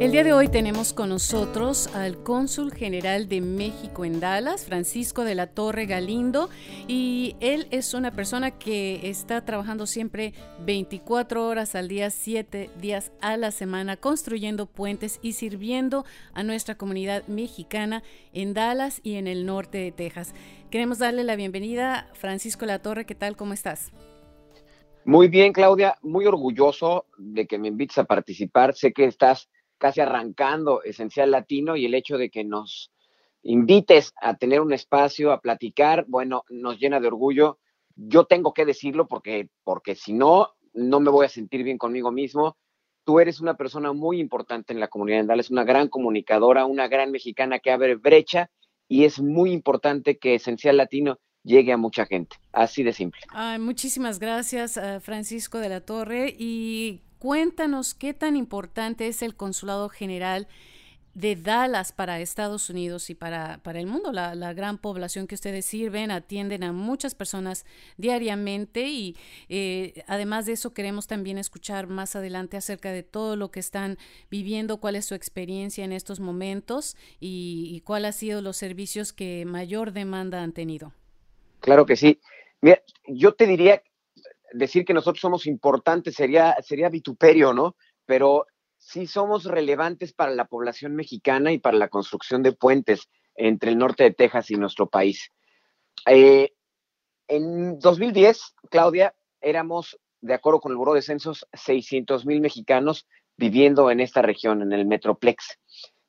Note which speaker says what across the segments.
Speaker 1: El día de hoy tenemos con nosotros al cónsul general de México en Dallas, Francisco de la Torre Galindo, y él es una persona que está trabajando siempre 24 horas al día, 7 días a la semana, construyendo puentes y sirviendo a nuestra comunidad mexicana en Dallas y en el norte de Texas. Queremos darle la bienvenida, Francisco de la Torre, ¿qué tal? ¿Cómo estás?
Speaker 2: Muy bien, Claudia, muy orgulloso de que me invites a participar. Sé que estás casi arrancando Esencial Latino y el hecho de que nos invites a tener un espacio, a platicar, bueno, nos llena de orgullo. Yo tengo que decirlo porque, porque si no, no me voy a sentir bien conmigo mismo. Tú eres una persona muy importante en la comunidad andal, es una gran comunicadora, una gran mexicana que abre brecha y es muy importante que Esencial Latino llegue a mucha gente. Así de simple.
Speaker 1: muchísimas gracias, eh, Francisco de la Torre. Y Cuéntanos qué tan importante es el Consulado General de Dallas para Estados Unidos y para, para el mundo. La, gran población que ustedes sirven, atienden a muchas personas diariamente y eh, además de eso queremos también escuchar más adelante acerca de todo lo que están viviendo, cuál es su experiencia en estos momentos y, y cuál ha sido los servicios que mayor demanda han tenido.
Speaker 2: Claro que sí. Mira, yo te diría decir que nosotros somos importantes sería, sería vituperio, ¿no? Pero sí somos relevantes para la población mexicana y para la construcción de puentes entre el norte de Texas y nuestro país. Eh, en 2010, Claudia, éramos, de acuerdo con el Buró de Censos, 600 mil mexicanos viviendo en esta región, en el Metroplex.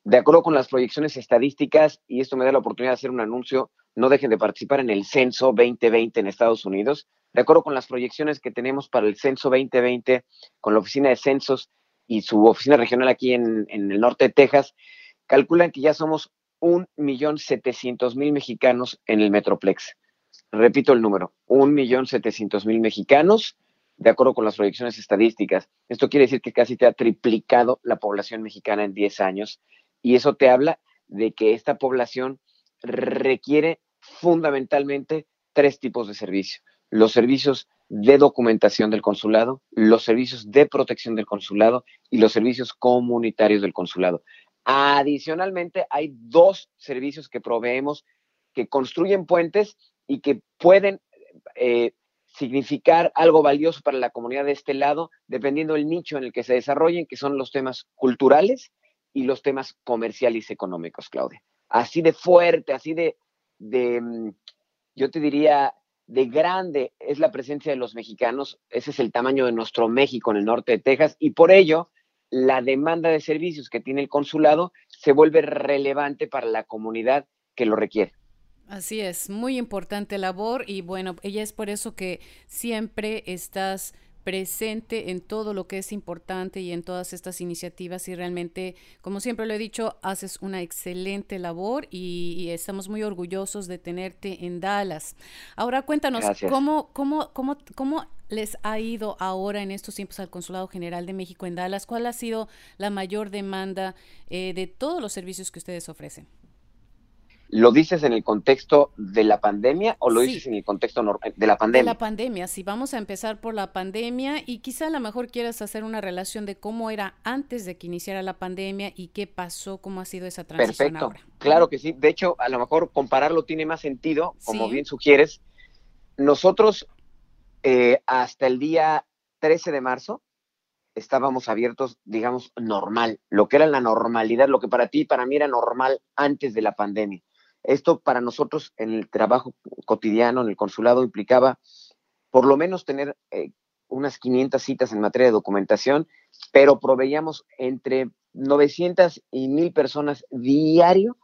Speaker 2: De acuerdo con las proyecciones estadísticas, y esto me da la oportunidad de hacer un anuncio, no dejen de participar en el censo 2020 en Estados Unidos. De acuerdo con las proyecciones que tenemos para el censo 2020, con la oficina de censos y su oficina regional aquí en, el norte de Texas, calculan que ya somos un millón setecientos mil mexicanos en el Metroplex. Repito el número, un millón setecientos mil mexicanos, de acuerdo con las proyecciones estadísticas. Esto quiere decir que casi te ha triplicado la población mexicana en 10 años y eso te habla de que esta población requiere fundamentalmente tres tipos de servicio. Los servicios de documentación del consulado, los servicios de protección del consulado y los servicios comunitarios del consulado. Adicionalmente, hay dos servicios que proveemos que construyen puentes y que pueden eh, significar algo valioso para la comunidad de este lado, dependiendo del nicho en el que se desarrollen, que son los temas culturales y los temas comerciales y económicos, Claudia. Así de fuerte, así de, de mm, yo te diría, de grande es la presencia de los mexicanos. Ese es el tamaño de nuestro México en el norte de Texas y por ello la demanda de servicios que tiene el consulado se vuelve relevante para la comunidad que lo requiere.
Speaker 1: Así es, muy importante labor y bueno, ella es por eso que siempre estás presente en todo lo que es importante y en todas estas iniciativas y realmente, como siempre lo he dicho, haces una excelente labor y, estamos muy orgullosos de tenerte en Dallas. Ahora cuéntanos, ¿cómo, cómo, cómo, cómo les ha ido ahora en estos tiempos al Consulado General de México en Dallas? ¿Cuál ha sido la mayor demanda eh, de todos los servicios que ustedes ofrecen?
Speaker 2: ¿Lo dices en el contexto de la pandemia o lo dices en el contexto de la pandemia?
Speaker 1: De la pandemia, sí, vamos a empezar por la pandemia y quizá a lo mejor quieras hacer una relación de cómo era antes de que iniciara la pandemia y qué pasó, cómo ha sido esa transición
Speaker 2: Perfecto, claro que sí. De hecho, a lo mejor compararlo tiene más sentido, como bien sugieres. Nosotros eh, hasta el día 13 de marzo estábamos abiertos, digamos, normal, lo que era la normalidad, lo que para ti y para mí era normal antes de la pandemia esto para nosotros en el trabajo cotidiano, en el consulado, implicaba por lo menos tener eh, unas 500 citas en materia de documentación, pero proveíamos entre 900 y 1000 personas diario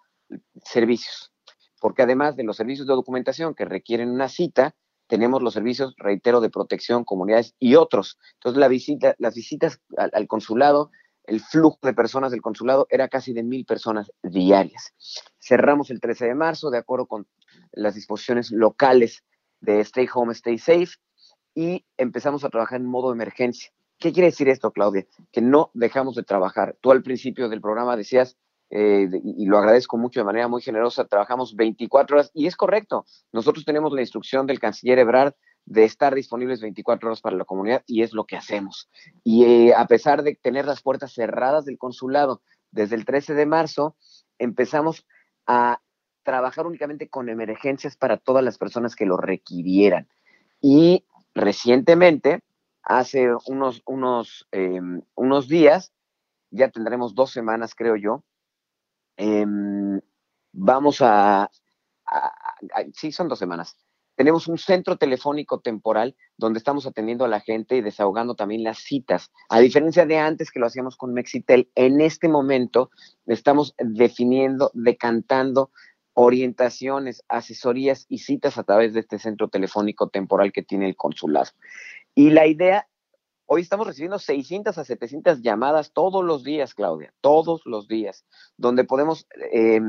Speaker 2: servicios, porque además de los servicios de documentación que requieren una cita, tenemos los servicios, reitero, de protección, comunidades y otros. Entonces, la visita, las visitas al consulado el flujo de personas del consulado era casi de mil personas diarias. Cerramos el 13 de marzo de acuerdo con las disposiciones locales de Stay Home, Stay Safe y empezamos a trabajar en modo emergencia. ¿Qué quiere decir esto, Claudia? Que no dejamos de trabajar. Tú al principio del programa decías, eh, y lo agradezco mucho de manera muy generosa, trabajamos 24 horas y es correcto. Nosotros tenemos la instrucción del canciller Ebrard de estar disponibles 24 horas para la comunidad y es lo que hacemos. Y eh, a pesar de tener las puertas cerradas del consulado desde el 13 de marzo, empezamos a trabajar únicamente con emergencias para todas las personas que lo requirieran. Y recientemente, hace unos, unos, em, unos días, ya tendremos dos semanas, creo yo, em, vamos a, sí, son dos semanas. Tenemos un centro telefónico temporal donde estamos atendiendo a la gente y desahogando también las citas. A diferencia de antes que lo hacíamos con Mexitel, en este momento estamos definiendo, decantando orientaciones, asesorías y citas a través de este centro telefónico temporal que tiene el consulado. Y la idea, hoy estamos recibiendo 600 a 700 llamadas todos los días, Claudia, todos los días, donde podemos eh,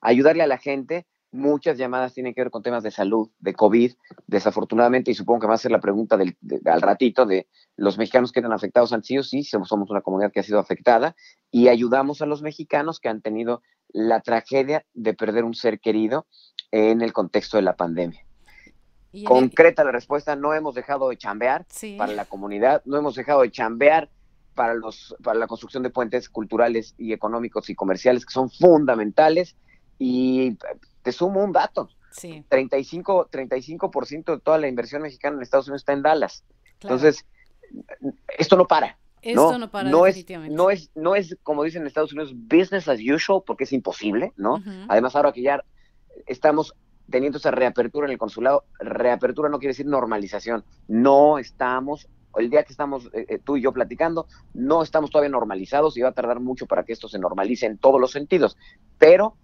Speaker 2: ayudarle a la gente Muchas llamadas tienen que ver con temas de salud, de COVID, desafortunadamente, y supongo que va a ser la pregunta del, al ratito de los mexicanos que eran afectados han sido, sí, somos, somos una comunidad que ha sido afectada y ayudamos a los mexicanos que han tenido la tragedia de perder un ser querido en el contexto de la pandemia. Concreta la respuesta, no hemos dejado de chambear para la comunidad, no hemos dejado de chambear para, los, para la construcción de puentes culturales y económicos y comerciales que son fundamentales y te sumo un dato. Sí. 35, 35% de toda la inversión mexicana en Estados Unidos está en Dallas. Entonces, esto no para.
Speaker 1: Esto no, para,
Speaker 2: no definitivamente. Es, no, es, no es, como dicen en Estados Unidos, business as usual, porque es imposible, ¿no? Además, ahora que ya estamos teniendo esa reapertura en el consulado, reapertura no quiere decir normalización. No estamos, el día que estamos eh, eh, tú y yo platicando, no estamos todavía normalizados y va a tardar mucho para que esto se normalice en todos los sentidos. Pero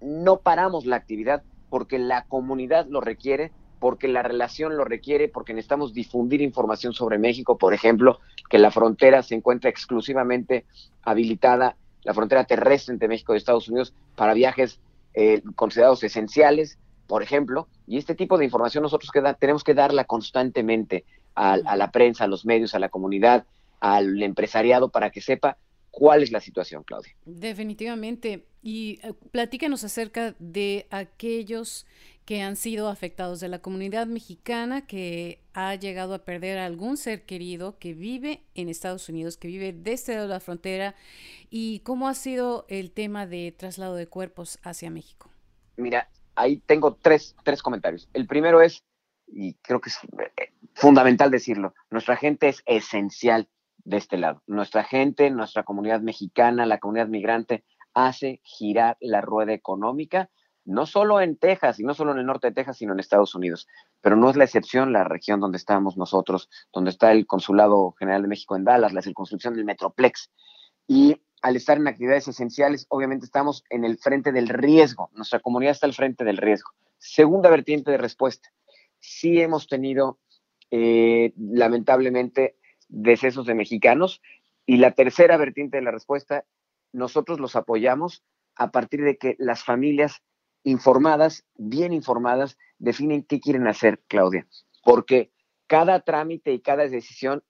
Speaker 2: no paramos la actividad porque la comunidad lo requiere, porque la relación lo requiere, porque necesitamos difundir información sobre México, por ejemplo, que la frontera se encuentra exclusivamente habilitada, la frontera terrestre entre México y Estados Unidos, para viajes eh, considerados esenciales, por ejemplo, y este tipo de información nosotros tenemos que darla constantemente a, a la prensa, a los medios, a la comunidad, al empresariado, para que sepa cuál es la situación, Claudia.
Speaker 1: Definitivamente. Y eh, platícanos acerca de aquellos que han sido afectados de la comunidad mexicana que ha llegado a perder a algún ser querido que vive en Estados Unidos, que vive desde este la frontera, y cómo ha sido el tema de traslado de cuerpos hacia México.
Speaker 2: Mira, ahí tengo tres, tres comentarios. El primero es, y creo que es eh, fundamental decirlo, nuestra gente es esencial de este lado. Nuestra gente, nuestra comunidad mexicana, la comunidad migrante, hace girar la rueda económica, no solo en Texas y no solo en el norte de Texas, sino en Estados Unidos. Pero no es la excepción la región donde estamos nosotros, donde está el Consulado General de México en Dallas, la circunscripción del Metroplex. Y al estar en actividades esenciales, obviamente estamos en el frente del riesgo. Nuestra comunidad está al frente del riesgo. Segunda vertiente de respuesta. Sí hemos tenido, eh, lamentablemente, decesos de mexicanos. Y la tercera vertiente de la respuesta, nosotros los apoyamos a partir de que las familias informadas, bien informadas, definen qué quieren hacer, Claudia. Porque cada trámite y cada decisión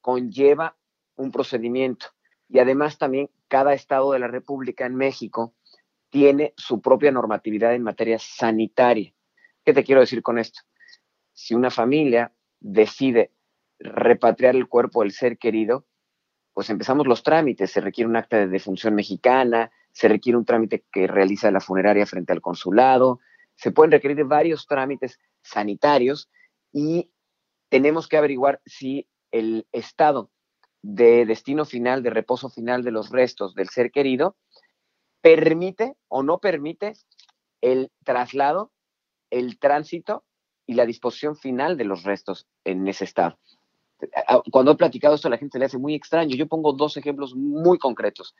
Speaker 2: conlleva un procedimiento. Y además también cada estado de la República en México tiene su propia normatividad en materia sanitaria. ¿Qué te quiero decir con esto? Si una familia decide repatriar el cuerpo del ser querido, pues empezamos los trámites. Se requiere un acta de defunción mexicana, se requiere un trámite que realiza la funeraria frente al consulado, se pueden requerir varios trámites sanitarios y tenemos que averiguar si el estado de destino final, de reposo final de los restos del ser querido, permite o no permite el traslado, el tránsito y la disposición final de los restos en ese estado cuando he platicado esto a la gente le hace muy extraño. Yo pongo dos ejemplos muy concretos.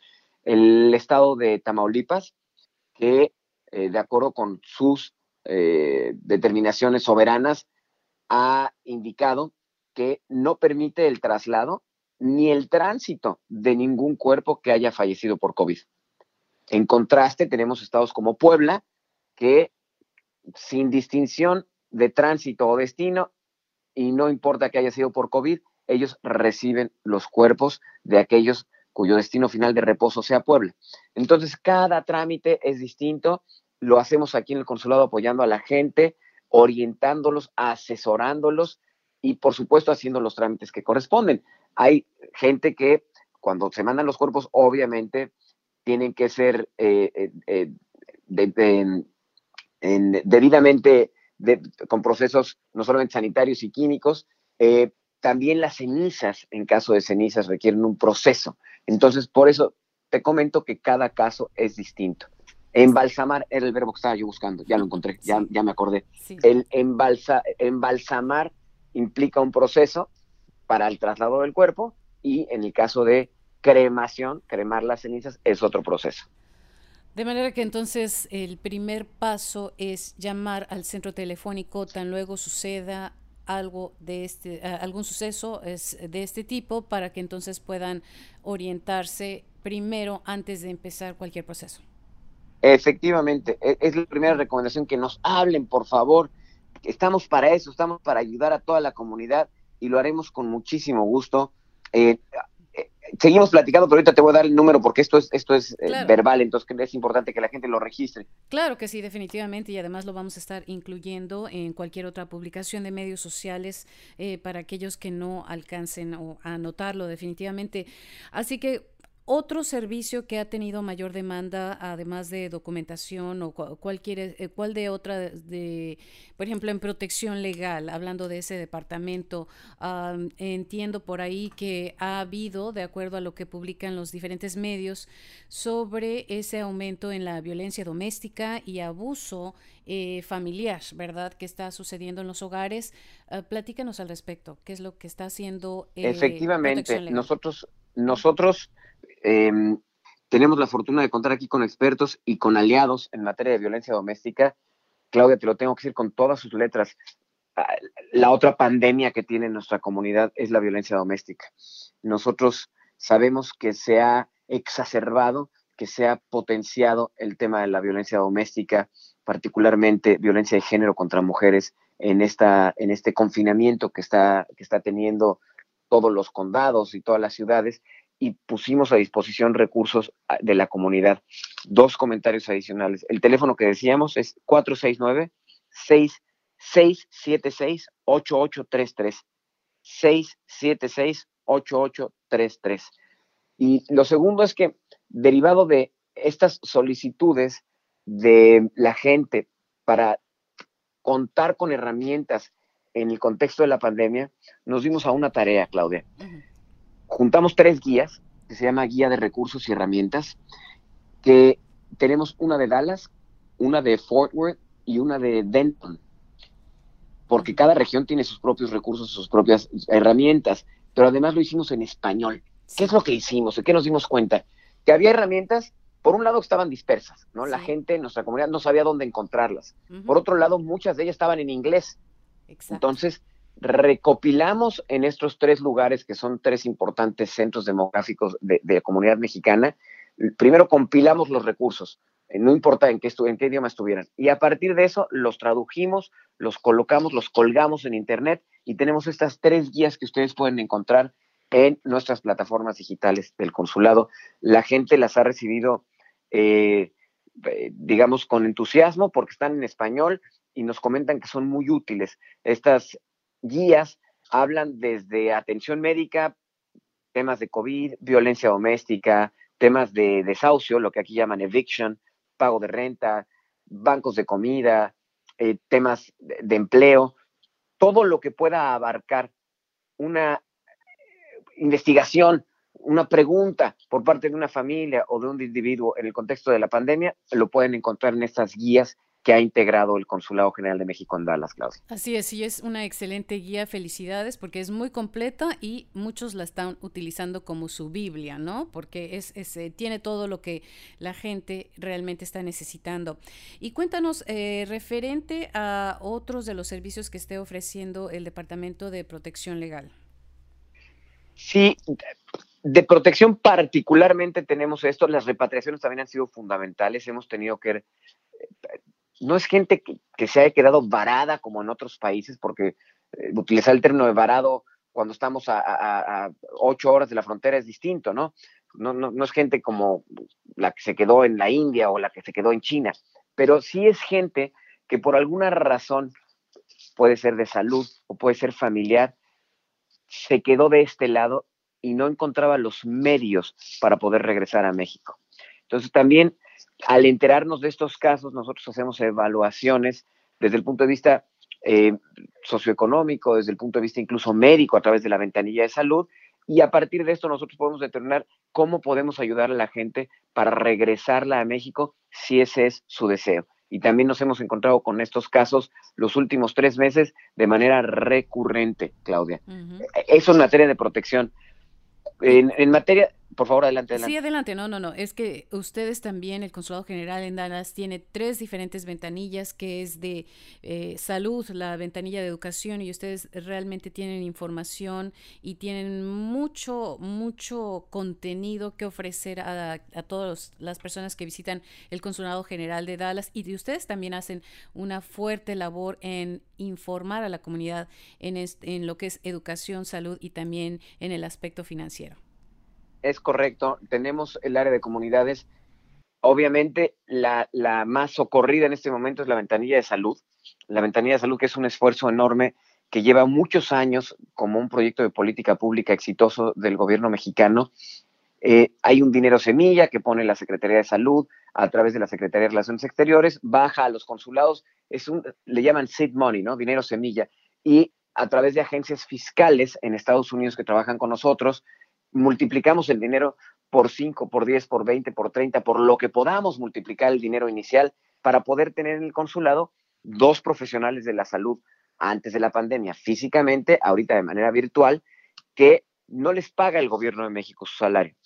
Speaker 2: El estado de Tamaulipas, que eh, de acuerdo con sus eh, determinaciones soberanas, ha indicado que no permite el traslado ni el tránsito de ningún cuerpo que haya fallecido por COVID. En contraste, tenemos estados como Puebla, que sin distinción de tránsito o destino, y no importa que haya sido por COVID, ellos reciben los cuerpos de aquellos cuyo destino final de reposo sea Puebla. Entonces, cada trámite es distinto, lo hacemos aquí en el consulado apoyando a la gente, orientándolos, asesorándolos y por supuesto haciendo los trámites que corresponden. Hay gente que cuando se mandan los cuerpos, obviamente tienen que ser eh, eh, debidamente con procesos no solamente sanitarios y químicos, eh, también las cenizas, en caso de cenizas, requieren un proceso. Entonces, por eso te comento que cada caso es distinto. Embalsamar era el verbo que estaba yo buscando, ya lo encontré, ya, ya me acordé. El embalsa, embalsamar implica un proceso para el traslado del cuerpo y en el caso de cremación, cremar las cenizas, es otro proceso.
Speaker 1: De manera que entonces el primer paso es llamar al centro telefónico tan luego suceda algo de este algún suceso es de este tipo para que entonces puedan orientarse primero antes de empezar cualquier proceso.
Speaker 2: Efectivamente, e, es la primera recomendación que nos hablen, por favor. Estamos para eso, estamos para ayudar a toda la comunidad y lo haremos con muchísimo gusto. Eh, eh, seguimos platicando, pero ahorita te voy a dar el número porque esto es, esto es eh, verbal, entonces es importante que la gente lo registre.
Speaker 1: Claro que sí, definitivamente, y además lo vamos a estar incluyendo en cualquier otra publicación de medios sociales para aquellos que no alcancen a anotarlo definitivamente. Así que otro servicio que ha tenido mayor demanda, además de documentación o cualquier, eh, cuál de otra, de, por ejemplo, en protección legal, hablando de ese departamento, entiendo por ahí que ha habido, de acuerdo a lo que publican los diferentes medios, sobre ese aumento en la violencia doméstica y abuso eh, familiar, ¿verdad? Que está sucediendo en los hogares. Uh, platícanos al respecto, ¿qué es lo que está haciendo?
Speaker 2: Eh, Efectivamente, nosotros, nosotros Em, tenemos la fortuna de contar aquí con expertos y con aliados en materia de violencia doméstica. Claudia, te lo tengo que decir con todas sus letras. Ah, la otra pandemia que tiene nuestra comunidad es la violencia doméstica. Nosotros sabemos que se ha exacerbado, que se ha potenciado el tema de la violencia doméstica, particularmente violencia de género contra mujeres en, esta, en este confinamiento que está, que está teniendo todos los condados y todas las ciudades y pusimos a disposición recursos ah, de la comunidad. Dos comentarios adicionales. El teléfono que decíamos es 469-676-8833. 676-8833. Y lo segundo es que, derivado de estas solicitudes de la gente para contar con herramientas en el contexto de la pandemia, nos dimos a una tarea, Claudia juntamos tres guías, que se llama Guía de Recursos y Herramientas, que tenemos una de Dallas, una de Fort Worth y una de Denton, porque cada región tiene sus propios recursos, sus propias herramientas, pero además lo hicimos en español. ¿Qué es lo que hicimos? ¿De qué nos dimos cuenta? Que había herramientas, por un lado estaban dispersas, ¿no? La gente en nuestra comunidad no sabía dónde encontrarlas. Por otro lado, muchas de ellas estaban en inglés. Entonces, recopilamos en estos tres lugares, que son tres importantes centros demográficos de, la comunidad mexicana, primero compilamos los recursos, eh, no importa en qué, en qué idioma estuvieran, y a partir de eso los tradujimos, los colocamos, los colgamos en Internet y tenemos estas tres guías que ustedes pueden encontrar en nuestras plataformas digitales del consulado. La gente las ha recibido, eh, eh, digamos, con entusiasmo porque están en español y nos comentan que son muy útiles. Estas guías hablan desde atención médica, temas de COVID, violencia doméstica, temas de desahucio, lo que aquí llaman eviction, pago de renta, bancos de comida, eh, temas de, empleo, todo lo que pueda abarcar una investigación, una pregunta por parte de una familia o de un individuo en el contexto de la pandemia, lo pueden encontrar en estas guías que ha integrado el Consulado General de México en Dallas, Claudia.
Speaker 1: Así es, y es una excelente guía, felicidades, porque es muy completa y muchos la están utilizando como su Biblia, ¿no? Porque es, eh, tiene todo lo que la gente realmente está necesitando. Y cuéntanos, eh, referente a otros de los servicios que esté ofreciendo el Departamento de Protección Legal.
Speaker 2: Sí, de protección particularmente tenemos esto, las repatriaciones también han sido fundamentales, hemos tenido que no es gente que, se haya quedado varada como en otros países, porque eh, utilizar el término de varado cuando estamos a, ocho horas de la frontera es distinto, ¿no? ¿no? No, es gente como la que se quedó en la India o la que se quedó en China, pero sí es gente que por alguna razón puede ser de salud o puede ser familiar, se quedó de este lado y no encontraba los medios para poder regresar a México. Entonces también al enterarnos de estos casos, nosotros hacemos evaluaciones desde el punto de vista eh, socioeconómico, desde el punto de vista incluso médico a través de la ventanilla de salud y a partir de esto nosotros podemos determinar cómo podemos ayudar a la gente para regresarla a México si ese es su deseo. Y también nos hemos encontrado con estos casos los últimos tres meses de manera recurrente, Claudia. Eso en materia de protección. en materia, por favor, adelante,
Speaker 1: Sí, adelante. No, no, no. Es que ustedes también, el Consulado General en Dallas, tiene tres diferentes ventanillas, que es de eh, salud, la ventanilla de educación, y ustedes realmente tienen información y tienen mucho, mucho contenido que ofrecer a, a todas las personas que visitan el Consulado General de Dallas. Y ustedes también hacen una fuerte labor en informar a la comunidad en, en lo que es educación, salud y también en el aspecto financiero.
Speaker 2: Es correcto. Tenemos el área de comunidades. Obviamente, la, la, más socorrida en este momento es la ventanilla de salud. La ventanilla de salud, que es un esfuerzo enorme que lleva muchos años como un proyecto de política pública exitoso del gobierno mexicano. Eh, hay un dinero semilla que pone la Secretaría de Salud a través de la Secretaría de Relaciones Exteriores, baja a los consulados, es un, le llaman seed money, ¿no? Dinero semilla. Y a través de agencias fiscales en Estados Unidos que trabajan con nosotros, multiplicamos el dinero por 5, por 10, por 20, por 30, por lo que podamos multiplicar el dinero inicial para poder tener en el consulado dos profesionales de la salud antes de la pandemia, físicamente, ahorita de manera virtual, que no les paga el gobierno de México su salario.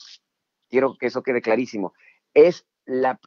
Speaker 2: Quiero que eso quede clarísimo. Es la,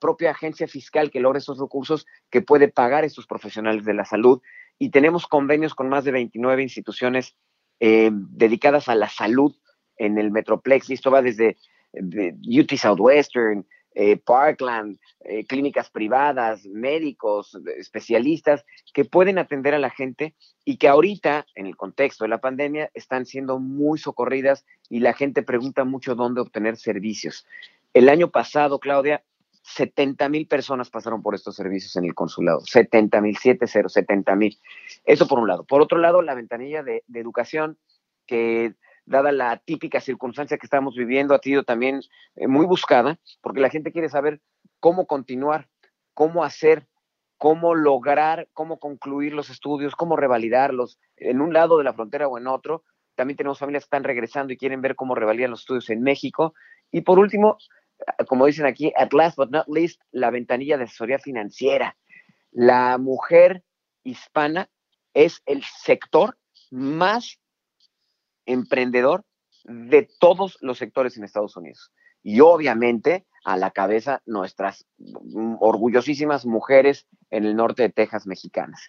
Speaker 2: propia agencia fiscal que logra esos recursos que puede pagar a estos profesionales de la salud y tenemos convenios con más de 29 instituciones eh, dedicadas a la salud en el Metroplex, y esto va desde UT Southwestern, eh, Parkland, eh, clínicas privadas, médicos, especialistas que pueden atender a la gente y que ahorita, en el contexto de la pandemia, están siendo muy socorridas y la gente pregunta mucho dónde obtener servicios. El año pasado, Claudia, 70 mil personas pasaron por estos servicios en el consulado. 70 mil, 70, 70 mil. Eso por un lado. Por otro lado, la ventanilla de educación que dada la típica circunstancia que estamos viviendo, ha sido también eh, muy buscada, porque la gente quiere saber cómo continuar, cómo hacer, cómo lograr, cómo concluir los estudios, cómo revalidarlos en un lado de la frontera o en otro. También tenemos familias que están regresando y quieren ver cómo revalidan los estudios en México. Y por último, como dicen aquí, at last but not least, la ventanilla de asesoría financiera. La mujer hispana es el sector más emprendedor de todos los sectores en Estados Unidos. Y obviamente a la cabeza nuestras orgullosísimas mujeres en el norte de Texas mexicanas.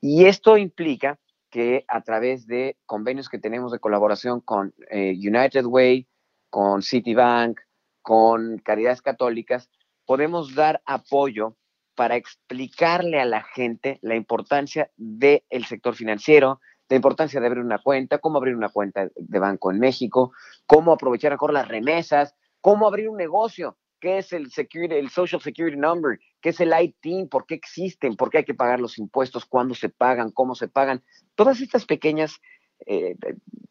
Speaker 2: Y esto implica que a través de convenios que tenemos de colaboración con eh, United Way, con Citibank, con Caridades Católicas, podemos dar apoyo para explicarle a la gente la importancia del sector financiero, la importancia de abrir una cuenta, cómo abrir una cuenta de banco en México, cómo aprovechar mejor las remesas, cómo abrir un negocio, qué es el, security, el Social Security Number, qué es el IT, por qué existen, por qué hay que pagar los impuestos, cuándo se pagan, cómo se pagan. Todas estas pequeñas, eh,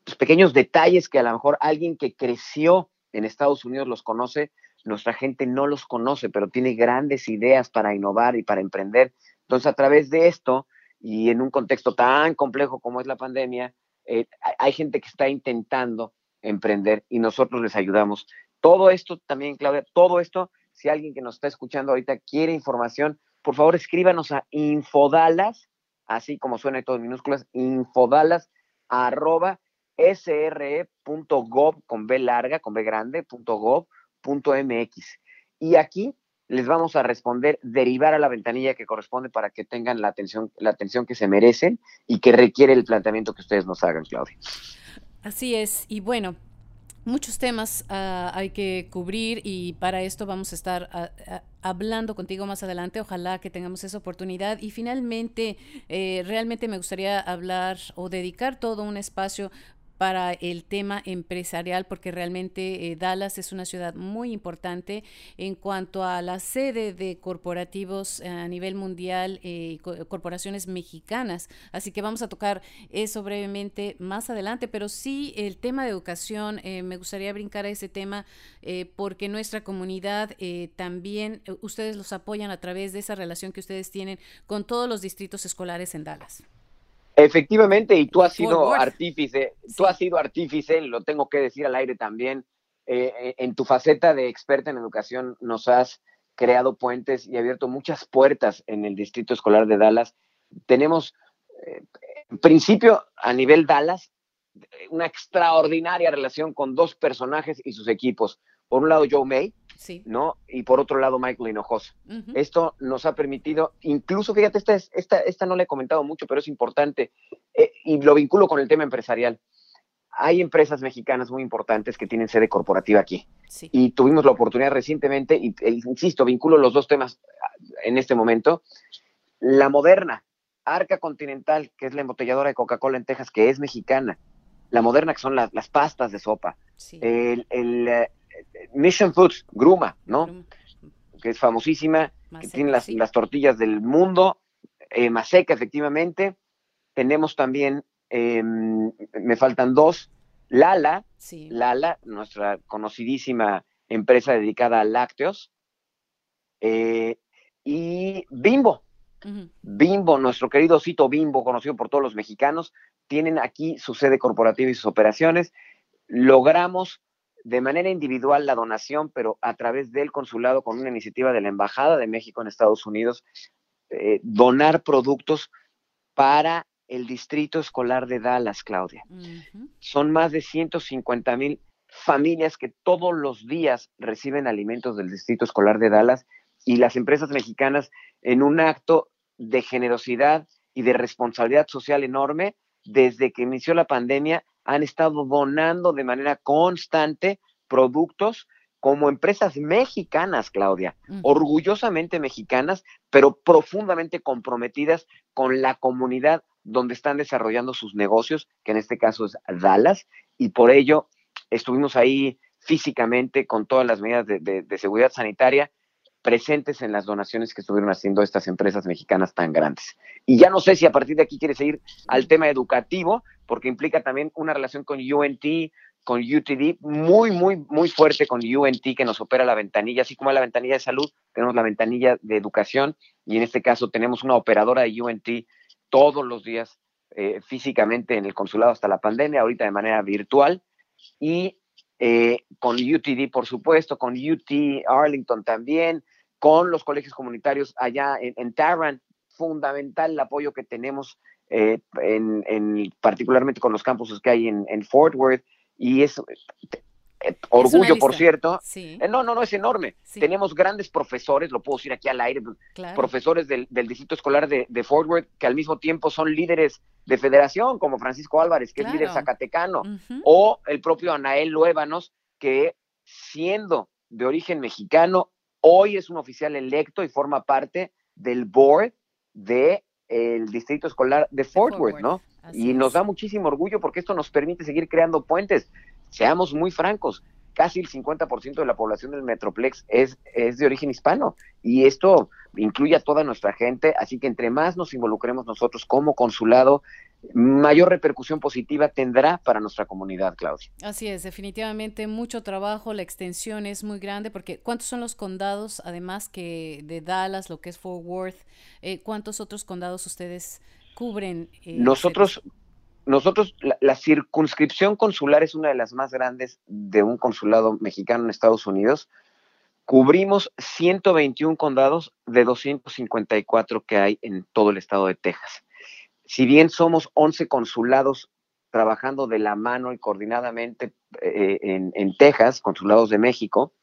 Speaker 2: pues, pequeños detalles que a lo mejor alguien que creció en Estados Unidos los conoce, nuestra gente no los conoce, pero tiene grandes ideas para innovar y para emprender. Entonces, a través de esto, y en un contexto tan complejo como es la pandemia, eh, hay gente que está intentando emprender y nosotros les ayudamos. Todo esto también, Claudia, todo esto, si alguien que nos está escuchando ahorita quiere información, por favor escríbanos a infodalas, así como suena en todas minúsculas, infodalas arroba sre.gov con B larga, con B grande, punto gov, punto MX. Y aquí les vamos a responder, derivar a la ventanilla que corresponde para que tengan la atención, la atención que se merecen y que requiere el planteamiento que ustedes nos hagan, Claudia.
Speaker 1: Así es, y bueno, muchos temas uh, hay que cubrir y para esto vamos a estar uh, uh, hablando contigo más adelante. Ojalá que tengamos esa oportunidad. Y finalmente, eh, realmente me gustaría hablar o dedicar todo un espacio para el tema empresarial, porque realmente eh, Dallas es una ciudad muy importante en cuanto a la sede de corporativos a nivel mundial y corporaciones mexicanas. Así que vamos a tocar eso brevemente más adelante, pero sí el tema de educación, me gustaría brincar a ese tema porque nuestra comunidad también, ustedes los apoyan a través de esa relación que ustedes tienen con todos los distritos escolares en Dallas.
Speaker 2: Efectivamente, y tú has sido artífice, tú has sido artífice, lo tengo que decir al aire también, eh, eh, en tu faceta de experta en educación nos has creado puentes y abierto muchas puertas en el distrito escolar de Dallas. Tenemos, eh, en principio, a nivel Dallas, una extraordinaria relación con dos personajes y sus equipos. Por un lado, Joe May, ¿no? Y por otro lado, Michael Hinojosa. Esto nos ha permitido, incluso, fíjate, esta, esta, esta no la he comentado mucho, pero es importante, eh, y lo vinculo con el tema empresarial. Hay empresas mexicanas muy importantes que tienen sede corporativa aquí. Y tuvimos la oportunidad recientemente, y e, insisto, vinculo los dos temas ah, en este momento. La moderna, Arca Continental, que es la embotelladora de Coca-Cola en Texas, que es mexicana. La moderna, que son las, pastas de sopa. El, el, eh, Mission Foods, Gruma, ¿no? Que es famosísima, que tiene las, tortillas del mundo, eh, Maseca, efectivamente. Tenemos también, em, me faltan dos, Lala, Lala, nuestra conocidísima empresa dedicada a lácteos, eh, y Bimbo. Bimbo, nuestro querido osito Bimbo, conocido por todos los mexicanos, tienen aquí su sede corporativa y sus operaciones. Logramos de manera individual la donación, pero a través del consulado con una iniciativa de la Embajada de México en Estados Unidos, eh, donar productos para el distrito escolar de Dallas, Claudia. Son más de 150 mil familias que todos los días reciben alimentos del distrito escolar de Dallas y las empresas mexicanas en un acto de generosidad y de responsabilidad social enorme, desde que inició la pandemia, han estado donando de manera constante productos como empresas mexicanas, Claudia, orgullosamente mexicanas, pero profundamente comprometidas con la comunidad donde están desarrollando sus negocios, que en este caso es Dallas, y por ello estuvimos ahí físicamente con todas las medidas de seguridad sanitaria presentes en las donaciones que estuvieron haciendo estas empresas mexicanas tan grandes. Y ya no sé si a partir de aquí quieres ir al tema educativo, porque implica también una relación con UNT, con UTD, muy, muy, muy fuerte con UNT que nos opera la ventanilla, así como la ventanilla de salud, tenemos la ventanilla de educación y en este caso tenemos una operadora de UNT todos los días eh, físicamente en el consulado hasta la pandemia, ahorita de manera virtual y eh, con UTD, por supuesto, con UT Arlington también, con los colegios comunitarios allá en, en Tarrant, fundamental el apoyo que tenemos, eh, en, particularmente con los campuses que hay en, Fort Worth, y es eh, orgullo, por cierto. no, no, no, es enorme. Tenemos grandes profesores, lo puedo decir aquí al aire, profesores del, distrito escolar de, Fort Worth, que al mismo tiempo son líderes de federación, como Francisco Álvarez, que es líder zacatecano, o el propio Anael Luébanos, que siendo de origen mexicano, hoy es un oficial electo y forma parte del board del el distrito escolar de Fort, Worth, ¿no? y nos da muchísimo orgullo porque esto nos permite seguir creando puentes. Seamos muy francos, casi el 50% de la población del Metroplex es, es de origen hispano y esto incluye a toda nuestra gente, así que entre más nos involucremos nosotros como consulado, mayor repercusión positiva tendrá para nuestra comunidad, Claudia.
Speaker 1: Así es, definitivamente mucho trabajo, la extensión es muy grande porque ¿cuántos son los condados, además que de Dallas, lo que es Fort Worth, eh, cuántos otros condados ustedes cubren?
Speaker 2: Eh, nosotros, nosotros, la, circunscripción consular es una de las más grandes de un consulado mexicano en Estados Unidos. Cubrimos 121 condados de 254 que hay en todo el estado de Texas. Si bien somos 11 consulados trabajando de la mano y coordinadamente eh, en, en Texas, consulados de México,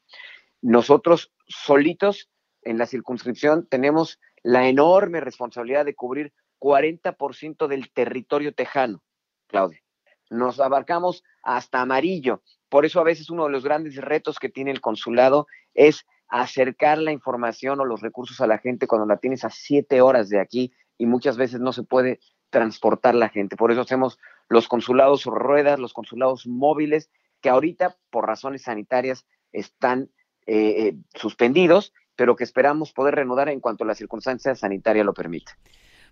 Speaker 2: nosotros solitos en la circunscripción tenemos la enorme responsabilidad de cubrir 40% del territorio tejano. Claudia. Nos abarcamos hasta amarillo. Por eso a veces uno de los grandes retos que tiene el consulado es acercar la información o los recursos a la gente cuando la tienes a siete horas de aquí y muchas veces no se puede transportar la gente. Por eso hacemos los consulados ruedas, los consulados móviles, que ahorita por razones sanitarias están eh, eh, suspendidos, pero que esperamos poder reanudar en cuanto la circunstancia sanitaria lo permita.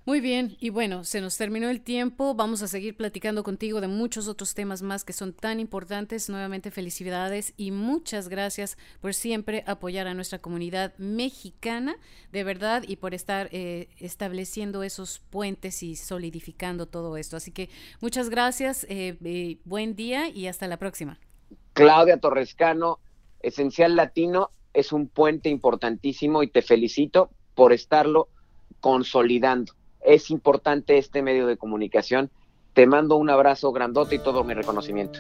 Speaker 1: Muy bien, y bueno, se nos terminó el tiempo. Vamos a seguir platicando contigo de muchos otros temas más que son tan importantes. Nuevamente felicidades y muchas gracias por siempre apoyar a nuestra comunidad mexicana, de verdad, y por estar eh, estableciendo esos puentes y solidificando todo esto. Así que muchas gracias, eh, eh, buen día y hasta la próxima.
Speaker 2: Claudia Torrescano, Esencial Latino, es un puente importantísimo y te felicito por estarlo consolidando es importante este medio de comunicación. Te mando un abrazo grandote y todo mi reconocimiento.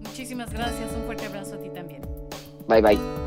Speaker 1: Muchísimas gracias, un fuerte abrazo a ti también.
Speaker 2: Bye bye.